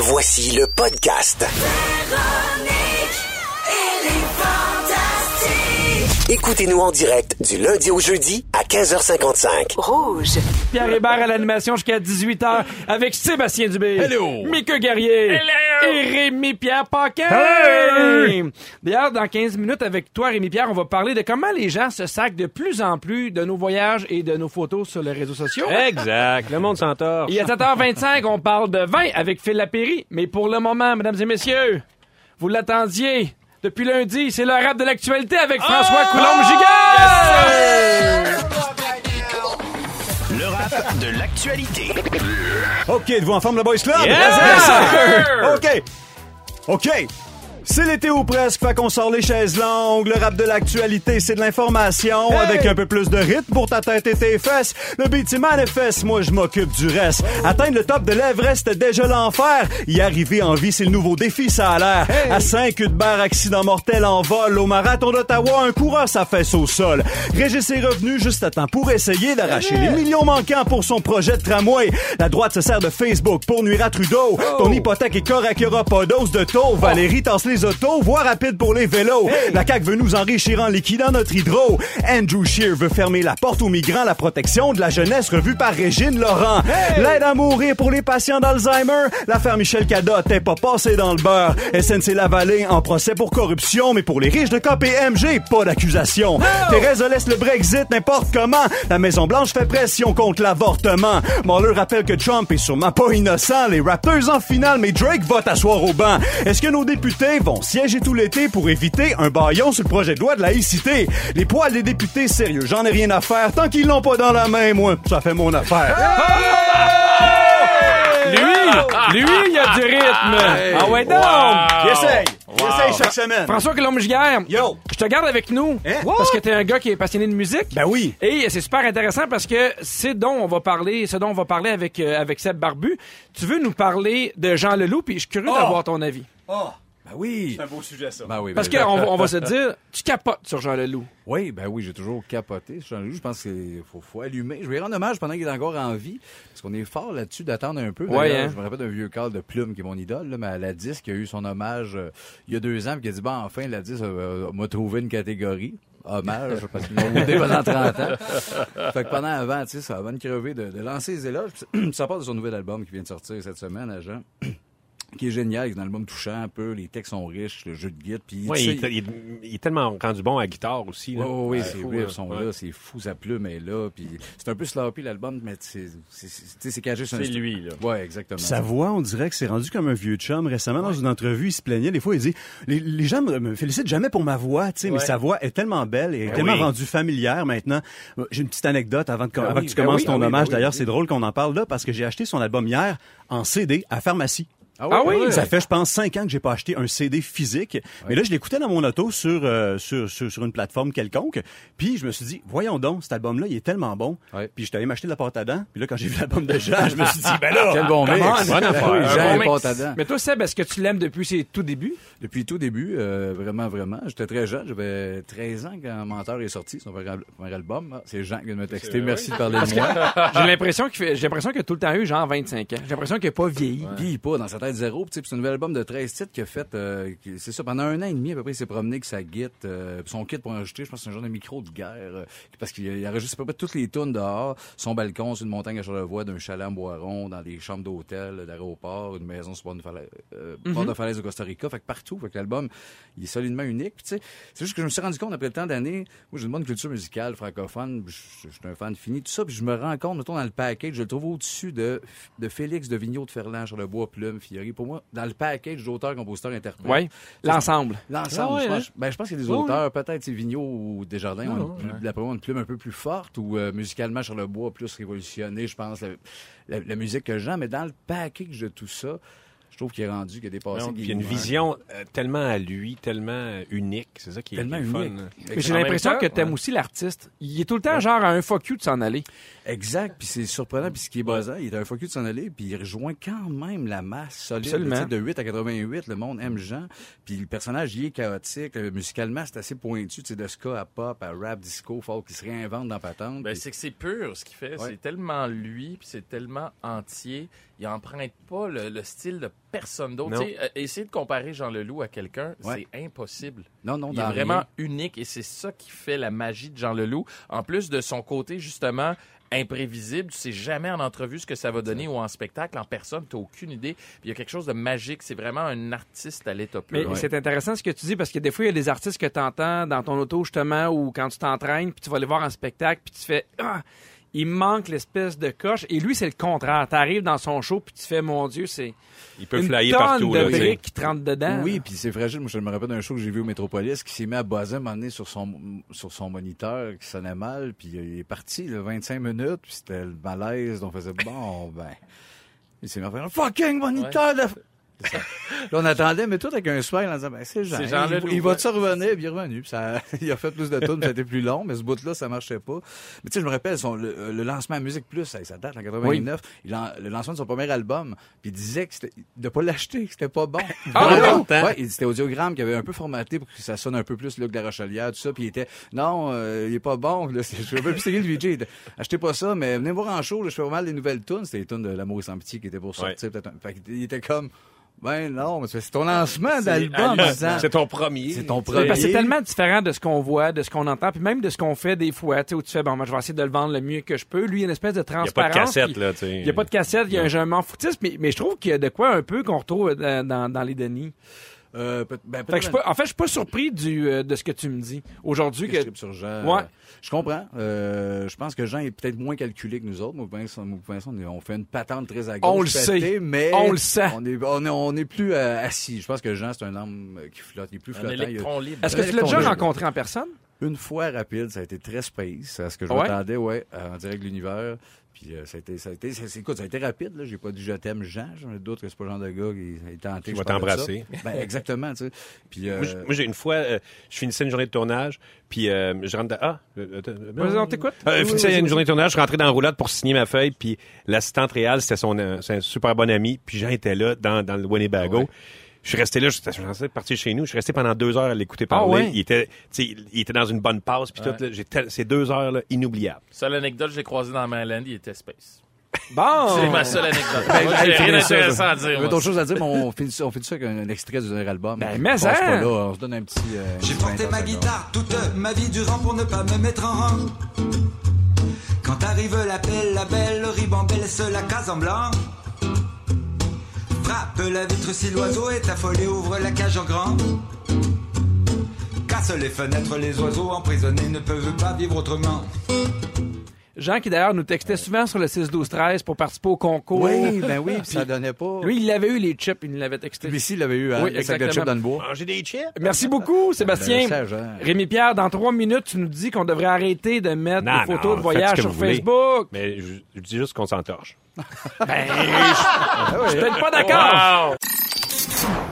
Voici le podcast. Écoutez-nous en direct du lundi au jeudi à 15h55. Rouge. Pierre Hébert à l'animation jusqu'à 18h avec Sébastien Dubé. Hello. Mika Guerrier. Hello. Et Rémi-Pierre Paquin. Hello. D'ailleurs, dans 15 minutes avec toi, Rémi-Pierre, on va parler de comment les gens se sacent de plus en plus de nos voyages et de nos photos sur les réseaux sociaux. Exact. Le monde s'entorche. Et à 7h25, on parle de vin avec Phil Lapéry. Mais pour le moment, mesdames et messieurs, vous l'attendiez. Depuis lundi, c'est le rap de l'actualité avec François Coulombe-Gigard! Le rap de l'actualité. OK, êtes-vous en forme, le Boys Club? Yes, sir! OK. OK. C'est l'été ou presque, fait qu'on sort les chaises longues. Le rap de l'actualité, c'est de l'information avec un peu plus de rythme pour ta tête et tes fesses. Le beat, manifeste, moi je m'occupe du reste. Atteindre le top de l'Everest, c'était déjà l'enfer. Y arriver en vie, c'est le nouveau défi, ça a l'air. À 5 de barre, accident mortel en vol. Au marathon d'Ottawa, un coureur sa fesse au sol. Régis ses revenus juste à temps pour essayer d'arracher les millions manquants pour son projet de tramway. La droite se sert de Facebook pour nuire à Trudeau. Ton hypothèque est correcte, pas d'ose de taux. Valérie tasse les autos, voie rapide pour les vélos. La CAQ veut nous enrichir en liquidant notre hydro. Andrew Scheer veut fermer la porte aux migrants, la protection de la jeunesse revue par Régine Laurent. L'aide à mourir pour les patients d'Alzheimer. L'affaire Michel Cadotte est pas passée dans le beurre. SNC Lavalin en procès pour corruption, mais pour les riches de KPMG, pas d'accusation. Thérèse laisse le Brexit n'importe comment. La Maison-Blanche fait pression contre l'avortement. Mueller rappelle que Trump est sûrement pas innocent. Les Raptors en finale, mais Drake va t'asseoir au banc. Est-ce que nos députés vont siéger tout l'été pour éviter un baillon sur le projet de loi de laïcité? Les poils des députés, sérieux, j'en ai rien à faire. Tant qu'ils l'ont pas dans la main, moi, ça fait mon affaire. Lui, lui, il a du rythme. Ah ouais, donc? J'essaye. J'essaye chaque semaine. François Coulombe-Giguère. Yo. Je te garde avec nous. Hein? Parce que t'es un gars qui est passionné de musique. Ben oui. Et c'est super intéressant parce que c'est dont on va parler, ce dont on va parler avec, euh, avec Seb Barbu. Tu veux nous parler de Jean Leloup, puis je suis curieux Oh. d'avoir ton avis. Ben oui. C'est un beau sujet, ça. Ben oui. Parce ben- qu'on va, on va se dire, tu capotes sur Jean Leloup. Oui, ben oui, j'ai toujours capoté. sur Jean-Louis. Je pense qu'il faut, faut allumer. Je vais lui rendre hommage pendant qu'il est encore en vie. Parce qu'on est fort là-dessus d'attendre un peu. Ouais, hein. Je me rappelle d'un vieux cadre de Plume qui est mon idole, là, mais à la disque, qui a eu son hommage euh, il y a deux ans, puis qui a dit, bon, enfin, la disque euh, m'a trouvé une catégorie. Hommage, parce qu'ils m'ont aidé pendant 30 ans. Fait que pendant avant, tu sais, ça va me crever de, de lancer les éloges. Puis Ça part de son nouvel album qui vient de sortir cette semaine, à Jean. qui est génial, c'est un album touchant un peu, les textes sont riches, le jeu de guitare, puis Ouais, tu il, il est- il est tellement rendu bon à la guitare aussi. Là. oui, oui, ces riffs sont Ouais. là, c'est fou, sa plume est là, puis c'est un peu sloppy l'album, mais c'est c'est- c'est- tu sais, c'est caché sur un C'est lui, là. Ouais, exactement. Sa voix, on dirait que c'est rendu comme un vieux chum. Récemment, dans une entrevue, il se plaignait. Des fois, il dit Les, les gens me, me félicitent jamais pour ma voix, tu sais, mais sa voix est tellement belle et est tellement oui. rendue familière maintenant. J'ai une petite anecdote avant, de, Ben avant oui, que tu ben commences oui, ton ben oui, hommage. ben D'ailleurs, ben c'est drôle qu'on en parle là parce que j'ai acheté son album hier en CD à pharmacie. Ah oui? Ça fait, je pense, cinq ans que j'ai pas acheté un CD physique. Mais là, je l'écoutais dans mon auto sur, euh, sur, sur, sur une plateforme quelconque. Puis je me suis dit, voyons donc, cet album-là, il est tellement bon. Ouais. Puis j'étais allé m'acheter de la pâte à dents. Puis là, quand j'ai vu l'album de Jean, je me suis dit, ben là, Quel bon Jean bon. Mais toi, Seb, est-ce que tu l'aimes depuis ses tout débuts? Depuis tout début, euh, vraiment, vraiment. J'étais très jeune, j'avais 13 ans quand Menteur est sorti, son premier al- premier album. Ah, C'est Jean qui vient de me texter. Merci de parler de moi. J'ai l'impression qu'il fait, j'ai l'impression qu'il a tout le temps eu genre 25 ans. J'ai l'impression qu'il a pas vieilli. Vieillit pas dans sa tête puis c'est un nouvel album de 13 titres qu'il a fait. euh, c'est ça, pendant un an et demi à peu près, il s'est promené avec sa guide, euh, son kit pour enregistrer. Je pense que c'est un genre de micro de guerre. euh, parce qu'il il enregistre à peu près toutes les tunes dehors. Son balcon, c'est une montagne à Charlevoix, d'un chalet en Boiron, dans des chambres d'hôtel, d'aéroport, une maison sur bord de falaise, bord de falaise au Costa Rica. Fait que partout. Fait que l'album, il est solidement unique. Puis, tu sais, c'est juste que je me suis rendu compte après le temps d'années, moi j'ai une bonne culture musicale francophone, je suis un fan fini, tout ça, puis je me rends compte, mettons, dans le package, je le trouve au-dessus de, de Félix de Vigneault de Ferland, Charlebois, Plume, Pour moi, dans le package d'auteurs, compositeurs, interprètes. Ouais. L'ensemble. L'ensemble, Ah ouais, je, hein? pense, ben, je pense qu'il y a des Oui, auteurs, peut-être Vigneault ou Desjardins, ont une, une plume un peu plus forte, ou euh, musicalement Charlebois plus révolutionné, je pense, la, la- la musique que j'aime, mais dans le package de tout ça, je trouve qu'il est rendu, qu'il a dépassé. Non, Il y a une vision euh, tellement à lui, tellement euh, unique. C'est ça qui est, Tellement fun. Mais j'ai l'impression que t'aimes ouais. aussi l'artiste. Il est tout le temps genre à un fuck you de s'en aller. Exact, puis c'est surprenant, puis ce qui est basant, il est un focus de s'en aller, puis il rejoint quand même la masse solide. Absolument. De 8 à 88, le monde aime Jean, puis le personnage, il est chaotique, euh, musicalement, c'est assez pointu, tu sais, de ska à pop, à rap, disco, folk, qui se réinvente dans Patente. Ben, c'est que c'est pur ce qu'il fait. Ouais. C'est tellement lui, puis c'est tellement entier. Il emprunte pas le, le style de personne d'autre. Euh, essayer de comparer Jean Leloup à quelqu'un, Ouais. c'est impossible. Non, non, Il est vraiment rien. unique et c'est ça qui fait la magie de Jean Leloup. En plus de son côté, justement, imprévisible, tu sais jamais en entrevue ce que ça va donner ou en spectacle, en personne, tu aucune idée. Puis il y a quelque chose de magique. C'est vraiment un artiste à l'état pur. Mais Ouais. c'est intéressant ce que tu dis parce que des fois, il y a des artistes que tu entends dans ton auto, justement, ou quand tu t'entraînes, puis tu vas les voir en spectacle, puis tu fais Ah, il me manque l'espèce de coche. Et lui, c'est le contraire. Tu arrives dans son show, puis tu fais Mon Dieu, c'est Il peut une flyer tonne partout. de là, briques qui te rentrent dedans. Oui, puis c'est fragile. Moi, je me rappelle d'un show que j'ai vu au Métropolis qui s'est mis à buzzer un moment donné sur son, sur son moniteur qui sonnait mal, puis il est parti, là, 25 minutes, puis c'était le malaise, donc on faisait bon, ben. Il s'est mis à faire un fucking moniteur de. Là, on attendait, mais tout avec un smile en disant, ben, c'est Jean. Jean il, il va ouais. te revenir, puis il est revenu. Puis ça, il a fait plus de tunes, ça a été plus long, mais ce bout-là, ça marchait pas. Mais tu sais, je me rappelle, son, le, le lancement à Musique Plus, ça, date en 89, il en- le lancement de son premier album, puis il disait que c'était, de pas l'acheter, que c'était pas bon. Ah, Vraiment. longtemps? Ouais, il- c'était audiogramme qui avait un peu formaté pour que ça sonne un peu plus Luc de la Rochelière, tout ça, puis il était, non, euh, il est pas bon, là, c'est- je même plus c'est le VJ. Il Achetez pas ça, mais venez me voir en show, là, je fais pas mal des nouvelles tunes, c'était les tunes de L'amour et sans pitié qui étaient pour sortir, peut-être un- fait qu'il était comme, ben non, mais c'est ton lancement d'album. C'est ton premier. C'est ton premier. c'est tellement différent de ce qu'on voit, de ce qu'on entend, puis même de ce qu'on fait des fois, tu sais, où tu fais, bon, moi, je vais essayer de le vendre le mieux que je peux. Lui, il y a une espèce de Il n'y a transparence. pas de cassette, puis là, tu sais. Il n'y a pas de cassette, il y a un je m'en foutiste, mais, mais je trouve qu'il y a de quoi un peu qu'on retrouve dans, dans, dans les Denis. Euh, peut- ben, Fait que je suis pas- en fait, je suis pas surpris du, euh, de ce que tu me dis aujourd'hui. que sur Jean? Ouais. Euh, Je comprends. Euh, je pense que Jean est peut-être moins calculé que nous autres. Moi, Vincent, on, fait une patente très à gauche. On le sait. Mais On le sait. On est, on est, on est plus euh, assis. Je pense que Jean, c'est un homme euh, qui flotte. Il est plus Un flottant. A-. Est-ce que tu l'as déjà rencontré en personne? Une fois rapide, ça a été très space. À ce que je Ouais? m'attendais, ouais, en direct de l'univers. Puis euh, ça a été, ça a été, ça- c'est- écoute, ça a été rapide. Là. J'ai pas dit je t'aime Jean. J'en ai d'autres que c'est pas le genre de gars qui est tenté. Qui va t'embrasser. Ben, exactement, tu sais. Puis, euh, Moi, j'ai une fois, euh, je finissais une journée de tournage, puis euh, je rentre dans... Ah! euh, euh, on t'écoute. Euh, je finissais une journée de tournage, je suis rentré dans la roulotte pour signer ma feuille, puis l'assistante réelle, c'était son euh, c'est un super bon ami, puis Jean était là, dans, dans le Winnebago. Ouais. Je suis resté là, je suis censé partir chez nous. Je suis resté pendant deux heures à l'écouter parler. Ah ouais? Il était, tu sais, il était dans une bonne passe, puis tout. là, j'ai tel- ces deux heures là, inoubliables. Seule anecdote, je l'ai croisé dans Maryland, il était space. Bon! C'est ma seule anecdote. Ben, J'ai rien ça, d'intéressant ça. à dire. D'autres choses à dire, mais on finit ça, on finit ça avec un, un extrait du dernier album. Ben, mais passe hein. pas là, on se donne un petit. euh, J'ai porté 20 ma guitare toute ma vie durant pour ne pas me mettre en rang. Quand arrive l'appel, la belle ribambelle se la case en blanc. Frappe la vitre si l'oiseau est affolé, ouvre la cage en grand. Casse les fenêtres, les oiseaux emprisonnés ne peuvent pas vivre autrement. Jean qui d'ailleurs nous textait souvent sur le 6-12-13 pour participer au concours. Oui, ben oui, puis ça donnait pas. Lui, il avait eu les chips, il nous l'avait texté. Lui, ici, il l'avait eu, hein, Oui, le sac de exactement. chips dans le bois. Manger des chips? Merci beaucoup, Sébastien. Ben, hein. Rémi-Pierre, dans trois minutes, tu nous dis qu'on devrait arrêter de mettre Non, des photos non, de voyage sur voulez. Facebook. Mais je, je dis juste qu'on s'entorche. Je suis peut-être pas d'accord.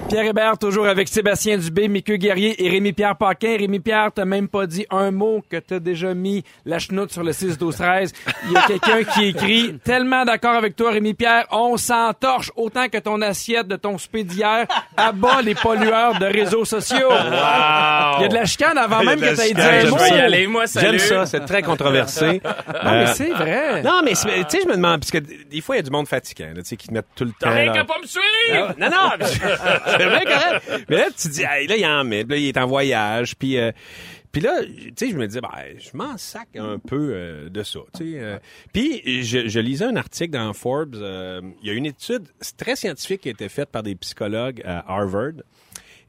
Pierre Hébert, toujours avec Sébastien Dubé, Mickey Guerrier et Rémi-Pierre Paquin. Rémi-Pierre, t'as même pas dit un mot que t'as déjà mis la chenoute sur le 6-12-13. Il y a quelqu'un qui écrit « Tellement d'accord avec toi, Rémi-Pierre, on s'entorche autant que ton assiette de ton souper d'hier abat les pollueurs de réseaux sociaux. Il y a de la chicane avant même que t'aies dit un j'aime mot. Y aller, moi, salut. J'aime ça, c'est très controversé. Non, mais c'est vrai. Non, mais tu sais, je me demande, parce que des fois, il y a du monde fatigant, là, tu sais, qui te mettent tout le temps. T'as rien qu'à pas me suivre! Non, non, c'est bien correct. Mais là, tu dis, hey, là, il en met, là, il est en voyage, puis... euh, puis là, tu sais, je me disais, ben, je m'en sac un peu euh, de ça, tu sais. euh. Puis je, je lisais un article dans Forbes. euh, Il y a une étude très scientifique qui a été faite par des psychologues à Harvard.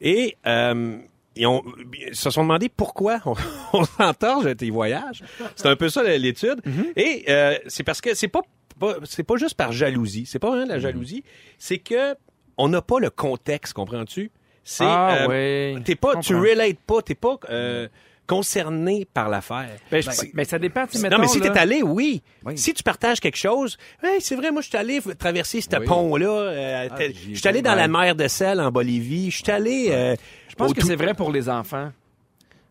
Et euh, ils, ont, ils se sont demandé pourquoi on, on s'entorche à tes voyages. C'est un peu ça l'étude. Et euh, c'est parce que c'est pas, pas c'est pas juste par jalousie. C'est pas vraiment de la jalousie. C'est que on n'a pas le contexte, comprends-tu? C'est Ah, euh, oui. t'es pas, tu relates pas, t'es pas euh, concerné par l'affaire. Ben, je- mais ça dépend. tu sais, non, mais mettons, si là. t'es allé, oui. Oui. Si tu partages quelque chose, hey, c'est vrai, moi, je suis allé traverser ce Oui. pont-là. euh, Ah, je suis allé dans la mer de sel en Bolivie. Je suis allé... euh, Je pense que tout- c'est vrai pour les enfants.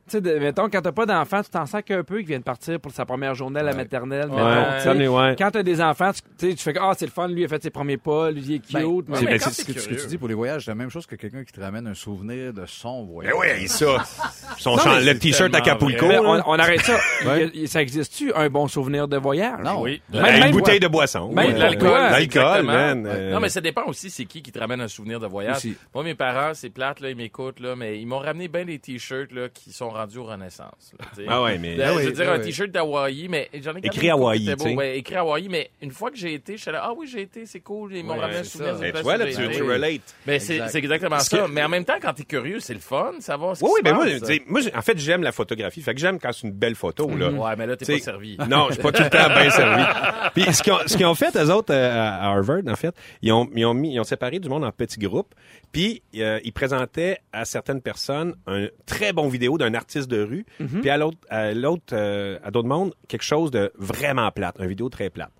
Tu sais, mettons, quand t'as pas d'enfants, tu t'en sacs un peu qui vient de partir pour sa première journée à la maternelle. Ouais. mettons, mais ouais. Quand t'as des enfants, tu, tu sais, tu fais que, ah, c'est le fun, lui, il a fait ses premiers pas, lui, il est cute. Ben, mais- c'est- mais ben, ce que, ce que tu dis pour les voyages, c'est la même chose que quelqu'un qui te ramène un souvenir de son voyage. Ben oui, ça. Son Non, chan- mais le t-shirt à Capulco. Mais on, on arrête ça. Ouais. Il ça existe-tu, un bon souvenir de voyage? Non. Oui. Même- Ben, même une bouteille de boisson. Même de l'alcool. man. euh, Non, mais ça dépend aussi c'est qui qui te ramène un souvenir de voyage. Moi, mes parents, c'est plate, là, ils m'écoutent, là, mais ils m'ont ramené bien des t-shirts là, qui sont rendus aux Renaissance. là. Ah ouais, mais- Là, Ah je oui, veux dire, ah un t-shirt d'Hawaï, mais j'en ai Écrit était beau. tu sais. Ouais, écrit Hawaï, mais une fois que j'ai été, je suis là, ah oui, j'ai été, c'est cool, ils m'ont ramené un souvenir vois, où là, tu, tu relates. Ben, c'est Exact. c'est exactement Parce ça. que- Mais en même temps, quand t'es curieux, c'est le fun, savoir ce Oui, qui oui, se ben moi, passe. en fait, j'aime la photographie. Fait que j'aime quand c'est une belle photo, là. Ouais, mais là, t'es Tu pas servi. Non, je suis pas tout le temps bien servi. Puis ce qu'ils ont, ce qu'ils ont fait, eux autres, euh, à Harvard, en fait, ils ont, ils ont mis, ils ont séparé du monde en petits groupes. Puis euh, ils présentaient à certaines personnes un très bon vidéo d'un artiste de rue. Puis à l'autre, à l'autre, euh, à d'autres mondes, quelque chose de vraiment plate, un vidéo très plate.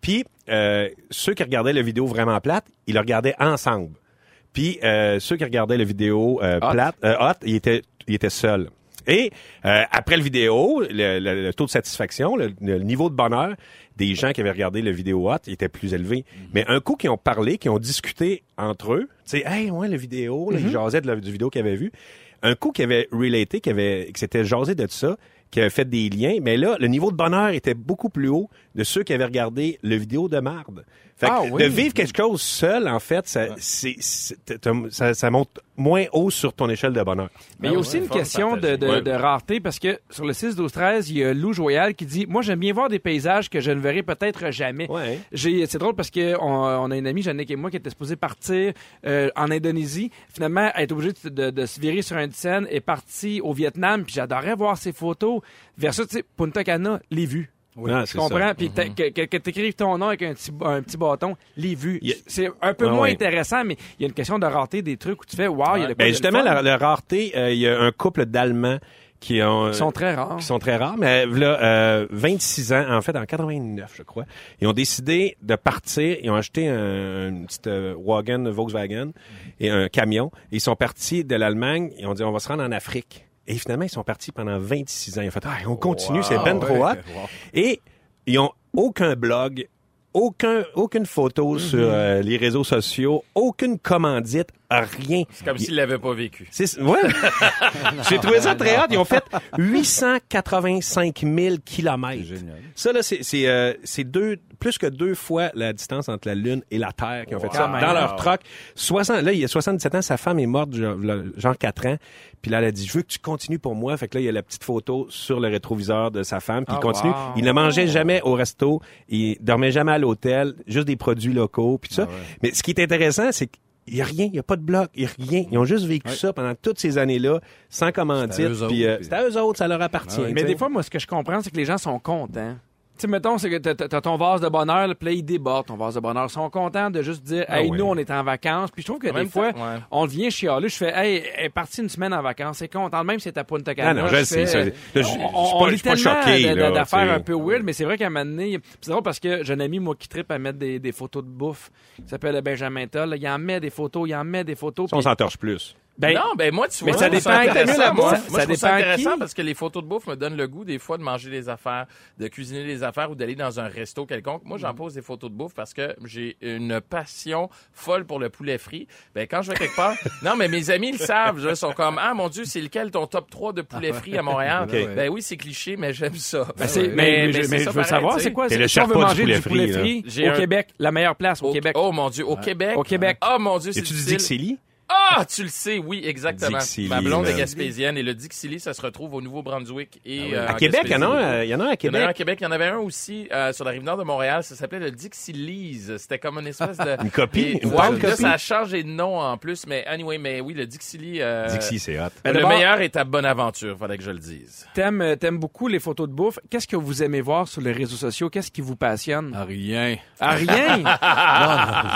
Puis euh, ceux qui regardaient la vidéo vraiment plate, ils le regardaient ensemble. Puis euh, ceux qui regardaient la vidéo Hot. plate, hot, ils étaient, ils étaient seuls. Et euh, après le vidéo, le, le- le taux de satisfaction, le, le niveau de bonheur des gens qui avaient regardé le vidéo hot était plus élevé. Mais un coup qui ont parlé, qui ont discuté entre eux, tu sais, hey, ouais, le vidéo, là, ils jasaient de la, du vidéo qu'ils avaient vu. Un coup qui avait relaté, qui avait, qui s'était jasé de ça, qui avait fait des liens, mais là, le niveau de bonheur était beaucoup plus haut de ceux qui avaient regardé le vidéo de marde. Fait que Ah oui. de vivre quelque chose seul, en fait, ça, c'est, ça, ça monte moins haut sur ton échelle de bonheur. Mais il y a Ben aussi ouais, une question de, partagé. de, Ouais. de rareté parce que sur le 6, 12, 13, il y a Lou Joyal qui dit Moi, j'aime bien voir des paysages que je ne verrai peut-être jamais. Ouais. C'est drôle parce que on, on a une amie, Jannick et moi, qui était supposée partir euh, en Indonésie. Finalement, elle est obligée de, de- de se virer sur une scène et partie au Vietnam. Puis j'adorais voir ses photos. Versus, tu sais, Punta Cana, les vues. Ah, Tu c'est comprends? ça. Puis t'as- que, que, que t'écrives ton nom avec un petit, un petit bâton, les vues. C'est un peu Ah moins intéressant, mais il y a une question de rareté des trucs où tu fais Wow, il y a de quoi Ben justement, le la, la rareté, euh, il y a un couple d'Allemands qui ont... Ils sont très rares. qui sont très rares, mais là, euh, 26 ans, en fait, en 89, je crois, ils ont décidé de partir. Ils ont acheté un, une petite euh, wagon Volkswagen et un camion. Ils sont partis de l'Allemagne. Ils ont dit, on va se rendre en Afrique. Et finalement, ils sont partis pendant 26 ans. Ils ont fait, ah, on continue, c'est ben trop hot. Ouais. Wow. Et ils ont aucun blog, aucun, aucune photo sur euh, les réseaux sociaux, aucune commandite, rien. C'est comme s'il l'avait pas vécu. C'est, ouais. J'ai trouvé ça très hot. Ils ont fait 885 000 kilomètres. C'est génial. Ça, là, c'est, c'est, euh, c'est deux, plus que deux fois la distance entre la Lune et la Terre qui ont fait ça Wow. dans leur troc. 60, là, il y a 77 ans, sa femme est morte, genre, genre 4 ans. Puis là, elle a dit, je veux que tu continues pour moi. Fait que là, il y a la petite photo sur le rétroviseur de sa femme. Puis Ah, il continue. wow. Il ne mangeait jamais au resto. Il dormait jamais à l'hôtel. Juste des produits locaux. Puis tout ça. Mais ce qui est intéressant, c'est qu'il n'y a rien, il n'y a pas de bloc, il n'y a rien. Ils ont juste vécu ça pendant toutes ces années-là, sans commandite. C'était à euh, c'est à eux autres, ça leur appartient. Ah ouais. Mais des fois, moi, ce que je comprends, c'est que les gens sont contents. Tu sais, mettons, c'est que t'as- ton vase de bonheur, le play, il déborde ton vase de bonheur. Ils sont contents de juste dire, Ah hey, nous, on est en vacances. Puis je trouve que En des fois, ouais. on devient chialeux. Je fais, hey, elle est partie une semaine en vacances. C'est content. Même si c'est à Punta Cana. Ah non, je fais, sais, je- je suis on, je suis pas choqué, d'affaires un peu weird, mais c'est vrai qu'à un moment donné, c'est drôle parce que j'ai un ami, moi, qui tripe à mettre des, des photos de bouffe, qui s'appelle Benjamin Toll. Il en met des photos, il en met des photos. Ça, on puis- s'en torche plus. Ben, non, ben moi, tu mais vois, ça je trouve dépend mis la moi. bouffe. Moi, Ça je trouve ça dépend intéressant qui. parce que les photos de bouffe me donnent le goût des fois de manger des affaires, de cuisiner des affaires ou d'aller dans un resto quelconque. Moi, Mm. j'en pose des photos de bouffe parce que j'ai une passion folle pour le poulet frit. Ben quand je vais quelque part, non mais mes amis le savent, ils sont comme ah mon dieu, c'est lequel ton top 3 de poulet frit à Montréal? Ben oui, c'est cliché mais j'aime ça. Ben, c'est- mais, mais, c'est je- mais ça je veux pareil, savoir, tu c'est quoi? C'est- le si on veut manger du poulet frit, au Québec, la meilleure place au, Québec? Oh mon dieu, au Québec. Au Québec. Oh mon dieu, c'est a-tu du difficile. Dixili? Ah, tu le sais, oui, exactement. Dixili, Ma blonde est gaspésienne et le Dixili, ça se retrouve au Nouveau-Brunswick et euh, À en Québec, il y en a il y en a un à Il y en a un à Québec. Il y en avait un aussi euh, sur la rive nord de Montréal. Ça s'appelait le Dixilise. C'était comme une espèce de... Une copie, Et- une là, copie. ça a changé de nom en plus. Mais anyway, mais oui, le Dixili... euh, Dixie, c'est hot. Ben, le meilleur est à Bonaventure, fallait que je le dise. T'aimes, euh, t'aimes beaucoup les photos de bouffe. Qu'est-ce que vous aimez voir sur les réseaux sociaux? Qu'est-ce qui vous passionne? Ah, rien. Ah, rien! Des Non,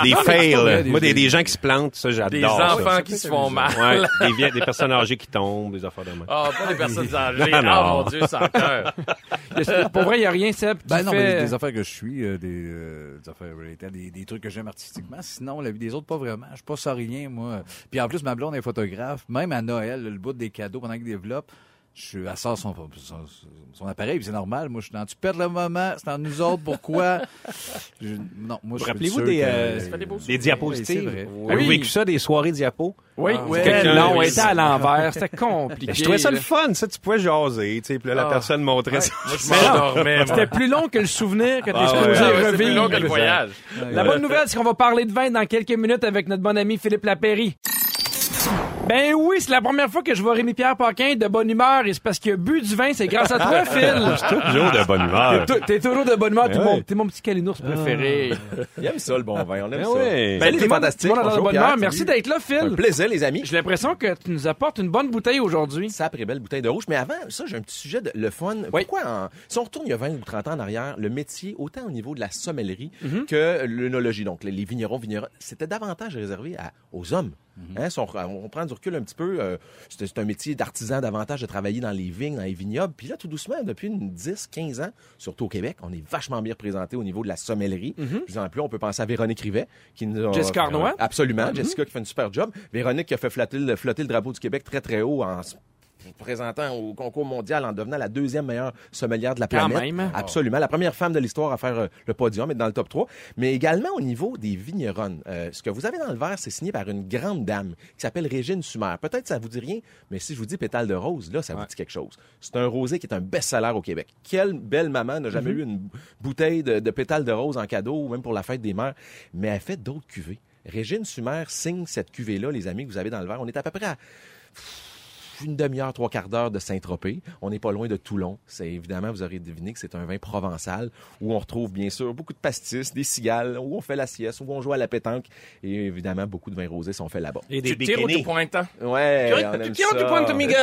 mais c'est pas fails. Moi, des, des- des gens qui se plantent, ça, j'adore. Enfants qui se font mal. Ouais, des, vie- des personnes âgées qui tombent, des affaires de même. Ah, pas des personnes âgées. Non, non. Ah, mon Dieu, sans cœur. Pour vrai, il n'y a rien, Seb. qui Ben non, fait- mais des, des affaires que je suis, euh, des, euh, des affaires related, des, des trucs que j'aime artistiquement. Sinon, la vie des autres, pas vraiment. Je suis pas ça rien, moi. Puis en plus, ma blonde est photographe. Même à Noël, le bout des cadeaux pendant qu'il développe, Je suis à son, son, son, appareil, puis c'est normal. Moi, je suis dans, tu perds le moment, c'est en nous autres, pourquoi? Je- non, moi, je suis Rappelez-vous des, que- euh, des des diapositives. Oui. Avez-vous Oui. vécu ça, des soirées diapos? Oui, Ah, c'était quelqu'un- long, oui, elle était à l'envers, c'était compliqué. Je trouvais ça le fun, ça, tu pouvais jaser, tu sais, puis là, la Ah. personne montrait ça. Non, moi. C'était plus long que le souvenir que t'es Ah ouais. supposé Ah ouais, c'est plus long que le voyage. La bonne nouvelle, c'est qu'on va parler de vin dans quelques minutes avec notre bon ami Philippe Lapéry. Ben oui, c'est la première fois que je vois Rémi-Pierre Paquin de bonne humeur et c'est parce qu'il a bu du vin, c'est grâce à toi, Phil. Toujours de bonne humeur. T'es- T'es toujours de bonne humeur, t'es Ben mon, ouais. t'es mon petit calinours préféré. Il aime ça, le bon vin. On aime Ben ça. Tout le monde- tout le monde a de Bonjour, bonne Pierre. humeur. Merci d'être là, Un Phil. plaisir, les amis. J'ai l'impression que tu nous apportes une bonne bouteille aujourd'hui. Sacré belle bouteille de rouge. Mais avant ça, j'ai un petit sujet de le fun. Pourquoi, en- si on retourne il y a 20 ou 30 ans en arrière, le métier, autant au niveau de la sommellerie Mhm. que l'œnologie, donc les, les vignerons, vignerons, c'était davantage réservé à- aux hommes. Hein, si on, on prend du recul un petit peu, euh, c'est un métier d'artisan davantage de travailler dans les vignes, dans les vignobles. Puis là, tout doucement, depuis une 10, 15 ans, surtout au Québec, on est vachement bien représenté au niveau de la sommellerie. Plus en plus, on peut penser à Véronique Rivet, qui nous a-. Jessica Arnois. Absolument. Jessica qui fait un super job. Véronique qui a fait flotter le, flotter le drapeau du Québec très, très haut en présentant au concours mondial en devenant la deuxième meilleure sommelière de la Quand planète. même. Absolument. La première femme de l'histoire à faire euh, le podium, être dans le top 3. Mais également au niveau des vigneronnes. Euh, ce que vous avez dans le verre, c'est signé par une grande dame qui s'appelle Régine Sumer. Peut-être ça vous dit rien, mais si je vous dis pétale de rose, là, ça vous dit quelque chose. C'est un rosé qui est un best-seller au Québec. Quelle belle maman n'a jamais eu une bouteille de, de pétale de rose en cadeau, ou même pour la fête des mères, mais elle fait d'autres cuvées. Régine Sumer signe cette cuvée-là, les amis, que vous avez dans le verre. On est à peu près à une demi-heure, trois quarts d'heure de Saint-Tropez. On n'est pas loin de Toulon. C'est évidemment, vous aurez deviné que c'est un vin provençal où on retrouve bien sûr beaucoup de pastis, des cigales, où on fait la sieste, où on joue à la pétanque et évidemment beaucoup de vins rosés sont faits là-bas. Et des Tu tires au bikinis. Ouais, Tu on aime tires ça. du point de Miguel.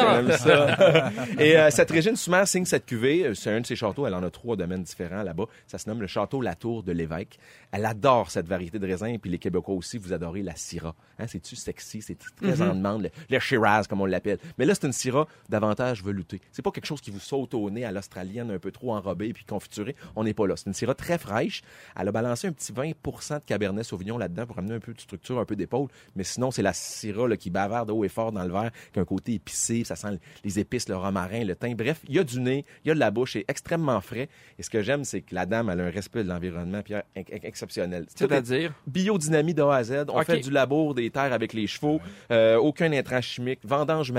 Et euh, cette Régine Sumer signe cette cuvée. Euh, C'est un de ses châteaux. Elle en a trois domaines différents là-bas. Ça se nomme le château La Tour de l'Évêque. Elle adore cette variété de raisins. Puis les Québécois aussi, vous adorez la Syrah. Hein, C'est-tu sexy? C'est très en demande. Le, le Shiraz, comme on l'appelle. Mais là, c'est une Syrah davantage veloutée. C'est pas quelque chose qui vous saute au nez à l'australienne, un peu trop enrobée puis confiturée. On n'est pas là. C'est une Syrah très fraîche. Elle a balancé un petit 20% de Cabernet Sauvignon là-dedans pour amener un peu de structure, un peu d'épaule. Mais sinon, c'est la Syrah là, qui bavarde haut et fort dans le verre, qui a un côté épicé. Ça sent les épices, le romarin, le thym. Bref, il y a du nez, il y a de la bouche, c'est extrêmement frais. Et ce que j'aime, c'est que la dame, elle a un respect de l'environnement, Pierre, ex- ex- exceptionnel. C'est-à-dire? biodynamie de A à Z. On fait du labour des terres avec les chevaux. Euh, aucun intrant chimique. Vendange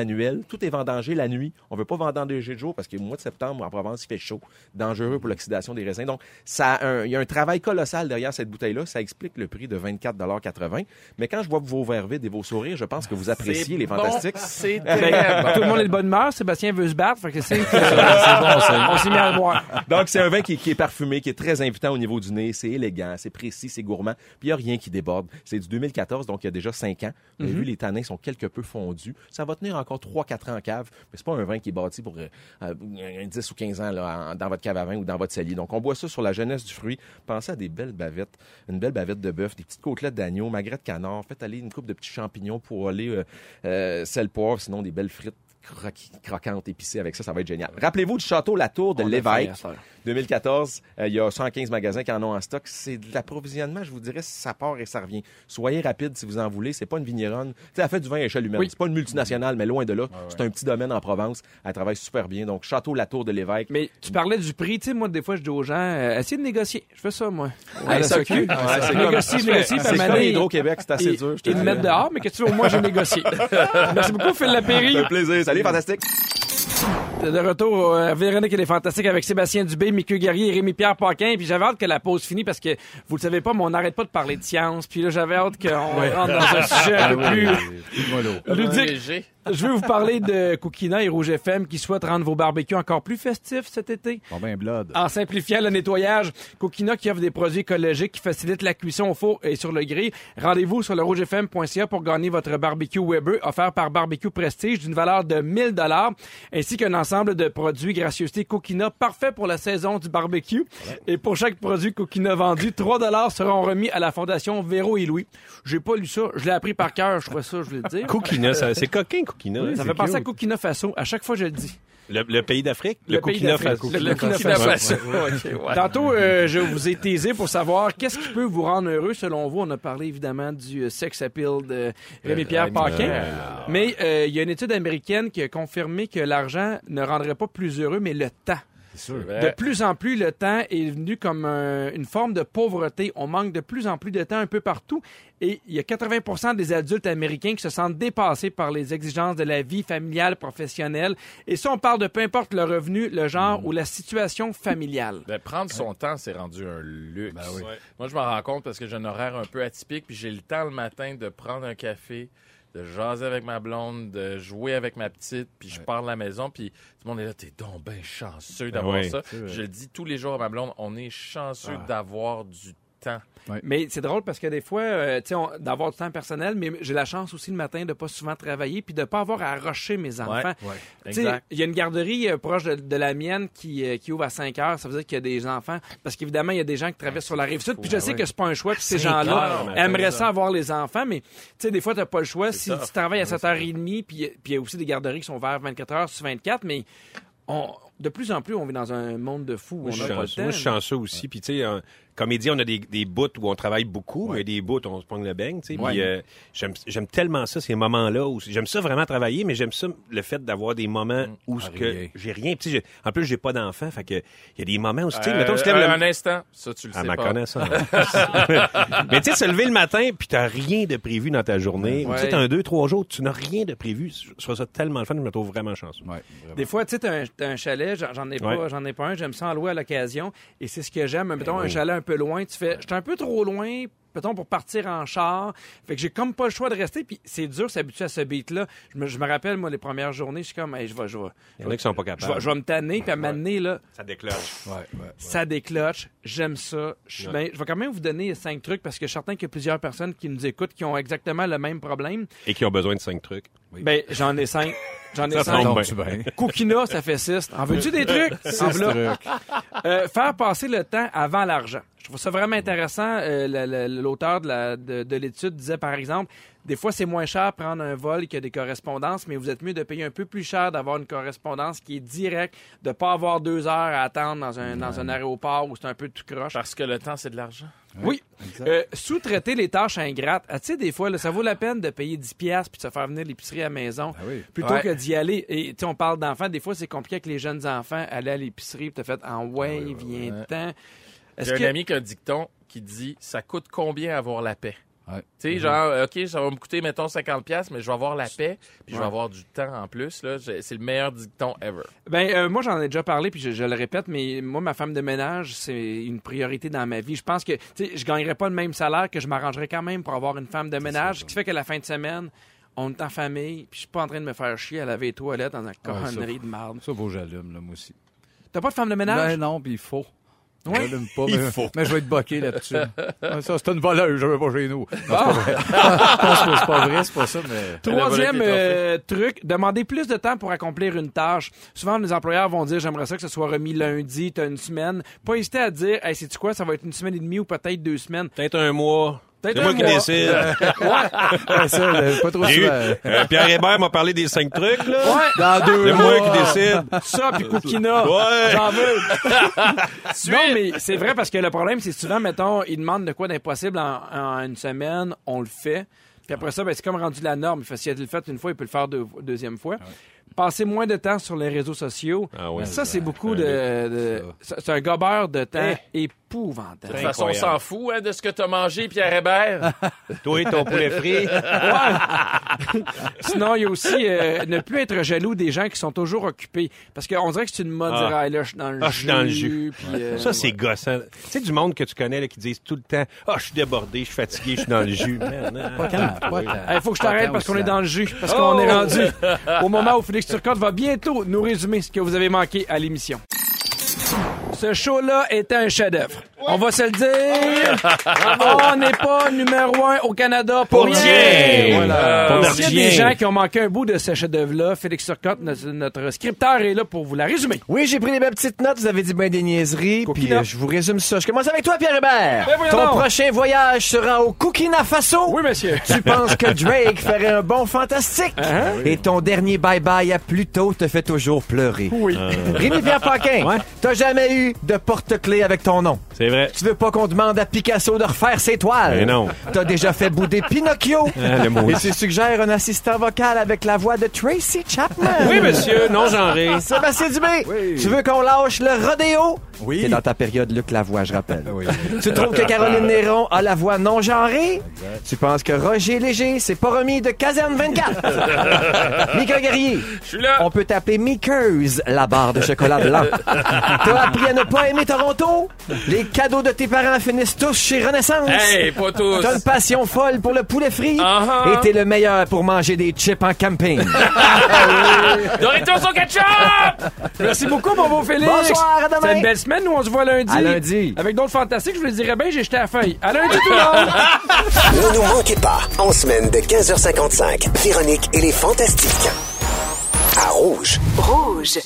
Tout est vendangé la nuit. On veut pas vendanger de jour parce que le mois de septembre, en Provence, il fait chaud. Dangereux pour l'oxydation des raisins. Donc, ça a un- il y a un travail colossal derrière cette bouteille-là. Ça explique le prix de 24,80 Mais quand je vois vos verres vides et vos sourires, je pense que vous appréciez les bon, fantastiques. C'est Ben, très bon. tout le monde est de bonne humeur. Sébastien veut se battre. Fait que c'est On s'est mis à le boire. Donc, c'est un vin qui, qui est parfumé, qui est très invitant au niveau du nez. C'est élégant, c'est précis, c'est gourmand. Puis, il n'y a rien qui déborde. C'est du 2014, donc il y a déjà 5 ans. Vous avez vu, les tanins sont quelque peu fondus. Ça va tenir encore 3-4 ans en cave. Mais c'est pas un vin qui est bâti pour euh, euh, un 10 ou 15 ans dans votre cave à vin ou dans votre cellier. Donc, on boit ça sur la jeunesse du fruit. Pensez à des belles bavettes. Une belle bavette de bœuf, des petites côtelettes d'agneau, magret de canard. Faites aller une coupe de petits champignons pour aller euh, euh, sel poivre, sinon des belles frites croquantes, épicées avec ça, ça va être génial. Rappelez-vous du château La Tour de l'Évêque. faim à ça. 2014, euh, il y a 115 magasins qui en ont en stock. C'est de l'approvisionnement, je vous dirais, ça part et ça revient. Soyez rapide si vous en voulez. C'est pas une vigneronne. Tu elle fait du vin à échelle humaine. Oui. C'est pas une multinationale, mais loin de là. C'est un petit domaine en Provence. Elle travaille super bien. Donc, Château La Tour de l'Évêque. Mais tu parlais du prix, tu sais, moi, des fois, je dis aux gens, euh, essayez de négocier. Je fais ça, moi. Ouais, c'est Je comme- négocie, je négocie, puis à un C'est Hydro-Québec, c'est assez dur. Ils me mettent dehors, mais que tu veux, moi, j'ai négocié. Merci beaucoup, Phil Lapéry. Plaisir. Salut, fantastique. De retour à Véronique et les Fantastiques avec Sébastien Dubé, Mickey Guerrier et Rémi-Pierre Paquin. Puis j'avais hâte que la pause finisse parce que, vous le savez pas, mais on n'arrête pas de parler de science. Puis là, j'avais hâte qu'on rentre dans un sujet un peu plus ludique. Je vais vous parler de Cookina et Rouge FM qui souhaitent rendre vos barbecues encore plus festifs cet été. Bon ben, blood. En simplifiant le nettoyage, Cookina qui offre des produits écologiques qui facilitent la cuisson au four et sur le grill. Rendez-vous sur le rougefm.ca pour gagner votre barbecue Weber offert par Barbecue Prestige d'une valeur de 1000 dollars ainsi qu'un ensemble de produits gracieuseté Cookina parfait pour la saison du barbecue. Et pour chaque produit Cookina vendu, 3 dollars seront remis à la fondation Véro et Louis. J'ai pas lu ça, je l'ai appris par cœur, je crois ça, je voulais le dire. Cookina, c'est coquin, Ça fait penser à Burkina Faso. À chaque fois, je le dis. Le, le pays d'Afrique? Le pays Burkina d'Afrique. Faso. Le Le Burkina Faso. Faso. Ok, ouais. Tantôt, euh, je vous ai teasé pour savoir qu'est-ce qui peut vous rendre heureux selon vous. On a parlé évidemment du euh, sex appeal de Rémi-Pierre Rémi Paquin. Pierre. Mais euh, il y a une étude américaine qui a confirmé que l'argent ne rendrait pas plus heureux, mais le temps. Sûr. De plus en plus, le temps est venu comme un- une forme de pauvreté. On manque de plus en plus de temps un peu partout. Et il y a 80 des adultes américains qui se sentent dépassés par les exigences de la vie familiale, professionnelle. Et ça, on parle de peu importe le revenu, le genre ou la situation familiale. Ben, prendre son temps, c'est rendu un luxe. Ben oui. Moi, je m'en rends compte parce que j'ai un horaire un peu atypique, puis j'ai le temps le matin de prendre un café, de jaser avec ma blonde, de jouer avec ma petite, puis je pars de la maison, puis tout le monde est là, t'es donc bien chanceux d'avoir ça. Je le dis tous les jours à ma blonde, on est chanceux d'avoir du temps. Mais c'est drôle parce que des fois, euh, tu sais, d'avoir du temps personnel, mais j'ai la chance aussi le matin de pas souvent travailler puis de pas avoir à rusher mes enfants. Tu sais, Exact. Il y a une garderie euh, proche de, de la mienne qui, euh, qui ouvre à 5 heures. Ça veut dire qu'il y a des enfants. Parce qu'évidemment, il y a des gens qui traversent sur la rive sud. Puis je sais que c'est pas un choix. Puis ces gens-là aimeraient ça. avoir les enfants. Mais tu sais, des fois, t'as pas le choix. Si tu travailles à 7h30, puis puis il y a aussi des garderies qui sont ouvertes 24 heures sur 24. Mais on, de plus en plus, on vit dans un monde de fous. où Moi, on suis pas le chanceux. temps. Moi, je suis chanceux aussi. Puis, tu sais, euh, comédien, on a des, des bouts où on travaille beaucoup, mais des bouts où on se pogne le beigne, tu sais. Puis, euh, j'aime, tellement ça, ces moments-là. Où, j'aime ça vraiment travailler, mais j'aime ça, le fait d'avoir des moments où ce Ah, que rien. j'ai rien. Puis, en plus, j'ai pas d'enfant. Fait que, il y a des moments où, tu sais, Euh, mettons, tu te lèves le- un instant, ça, tu le à sais ma pas. connaissance. Mais tu sais, se lever le matin, puis t'as rien de prévu dans ta journée. Ou Tu sais, Ouais. t'as un, deux, trois jours, tu n'as rien de prévu. Je trouve ça tellement le fun, je me trouve vraiment chanceux. Ouais, vraiment. Des fois, tu sais, t'as un, t'as un chalet, j'en- j'en ai pas, Ouais. j'en ai pas un, j'aime ça en louer à l'occasion, et c'est ce que j'aime. Mettons Ben un chalet un peu loin, tu fais, j'étais un peu trop loin, mettons pour partir en char, fait que j'ai comme pas le choix de rester, puis c'est dur s'habituer à ce beat-là. Je me, je me rappelle moi les premières journées, je suis comme, hey, je vais, je vais, Il y en a qui sont pas je vais, capables. je vais me tanner, puis à m'amener là, Ça. Ouais, ouais. ça décloche, j'aime ça. Je, bien- je vais quand même vous donner cinq trucs parce que je suis certain qu'il y a plusieurs personnes qui nous écoutent qui ont exactement le même problème. Et qui ont besoin de cinq trucs. Ben j'en ai cinq. J'en ai Ça. Cookina, ça fait six. En veux-tu des trucs? En voilà. Euh, faire passer le temps avant l'argent. Je trouve ça vraiment intéressant. Euh, L'auteur de la- de, de l'étude disait, par exemple, des fois, c'est moins cher prendre un vol que des correspondances, mais vous êtes mieux de payer un peu plus cher d'avoir une correspondance qui est directe, de pas avoir deux heures à attendre dans un, dans un aéroport où c'est un peu tout croche. Parce que le temps, c'est de l'argent. Oui. Euh, Sous-traiter les tâches ingrates. Ah, tu sais, des fois, là, ça vaut la peine de payer 10$ piastres puis de se faire venir l'épicerie à la maison Ah oui. plutôt Ouais. que d'y aller. Et tu sais, on parle d'enfants. Des fois, c'est compliqué avec les jeunes enfants. Aller à l'épicerie puis t'as fait en ouais, viens-t'en. Est-ce J'ai un que. ami qui a un dicton qui dit Ça coûte combien avoir la paix? Ouais. Tu sais, genre, euh, OK, ça va me coûter, mettons, 50$, piastres, mais je vais avoir la paix, puis je vais avoir du temps en plus. C'est le meilleur dicton ever. Ben, euh, moi, j'en ai déjà parlé, puis je, je le répète, mais moi, ma femme de ménage, c'est une priorité dans ma vie. Je pense que, tu sais, je gagnerais pas le même salaire que je m'arrangerais quand même pour avoir une femme de ménage, ce qui fait que la fin de semaine, on est en famille, puis je suis pas en train de me faire chier à laver les toilettes dans une connerie de marde. Ça vaut j'allume, là, moi aussi. T'as pas de femme de ménage? Ben non, puis il faut. Ouais. Pas, Il mais, faut. mais je vais être boqué là-dessus. Ouais, ça, c'est une voleuse, je vais pas chez nous. Non, c'est pas vrai. c'est pas vrai, c'est pas ça, mais... Troisième euh, truc, demander plus de temps pour accomplir une tâche. Souvent, les employeurs vont dire j'aimerais ça que ce soit remis lundi, t'as une semaine. Pas hésiter à dire hey, c'est tu quoi, ça va être une semaine et demie ou peut-être deux semaines. Peut-être un mois. C'est moi qui décide. Ouais, ça, là, pas trop J'ai eu- souvent. euh, Pierre Hébert m'a parlé des cinq trucs, là. Ouais, Dans deux C'est moi qui décide. ça puis Cookina. Ouais. J'en veux. non, mais c'est vrai parce que le problème, c'est souvent, mettons, ils demandent de quoi d'impossible en, en une semaine, on le fait. Puis après ça, ben, c'est comme rendu la norme. Fait, S'il a le fait une fois, il peut le faire deux, deuxième fois. Passer moins de temps sur les réseaux sociaux. Ah oui. Ça, c'est beaucoup de. de- c'est un gobeur de temps Eh. Épouvantable. De toute façon, on s'en fout hein, de ce que t'as mangé, Pierre Hébert. Toi, ton poulet frit. Sinon, il y a aussi euh, ne plus être jaloux des gens qui sont toujours occupés. Parce qu'on dirait que c'est une mode de Ah. dire, Ah, là, je suis dans le Ah, jus. je suis dans le jus. puis, euh, Ça, c'est gossant. Tu sais, du monde que tu connais, là, qui disent tout le temps, ah, je suis débordé, je suis fatigué, je suis dans le jus. Man, hein. Il faut que je t'arrête parce qu'on est dans le jus, parce Oh! qu'on est rendu au moment où Félix Turcotte va bientôt nous résumer ce que vous avez manqué à l'émission. Ce show-là était un chef-d'œuvre. On va se le dire. On n'est pas numéro un au Canada pour, Pour rien. rien. Voilà. Pour C'est S'il y a des gens qui ont manqué un bout de ce chef-d'œuvre-là, Félix Turcotte, notre, notre scripteur, est là pour vous la résumer. Oui, j'ai pris des belles petites notes. Vous avez dit bien des niaiseries. Puis Coquina. euh, je vous résume ça. Je commence avec toi, Pierre Hébert. Ben Ton prochain voyage sera au Cookina Faso. Oui, monsieur. Tu penses que Drake ferait un bon fantastique? Uh-huh. Et ton dernier bye-bye à Pluto te fait toujours pleurer. Oui. Rémi-Pierre Paquin, Ouais. t'as jamais eu de porte-clés avec ton nom. C'est vrai. Tu veux pas qu'on demande à Picasso de refaire ses toiles? Ben non. T'as déjà fait bouder Pinocchio? Ah, le mot. Et tu suggères un assistant vocal avec la voix de Tracy Chapman? Oui, monsieur, non genré. Sébastien Dubé, tu veux qu'on lâche le rodéo? Oui. T'es dans ta période Luc Lavoie, je rappelle. Tu trouves que Caroline Néron a la voix non genrée? Tu penses que Roger Léger, c'est pas remis de caserne 24? Mika Guerrier, Je suis là. on peut t'appeler Mickers, la barre de chocolat blanc. T'as appris à ne pas aimer Toronto? Les cadeaux de tes parents finissent tous chez Renaissance. Hey, pas tous. T'as une passion folle pour le poulet frit Uh-huh. et t'es le meilleur pour manger des chips en camping. Doritos au ketchup! Merci beaucoup, mon beau Félix. Bonsoir, à demain. C'est une belle semaine. Nous, on se voit lundi. À lundi. Avec d'autres fantastiques, je vous le dirais bien, j'ai jeté la feuille. À lundi, tout le monde. Ne nous manquez pas, en semaine de 15h55, Véronique et les Fantastiques. À Rouge. Rouge.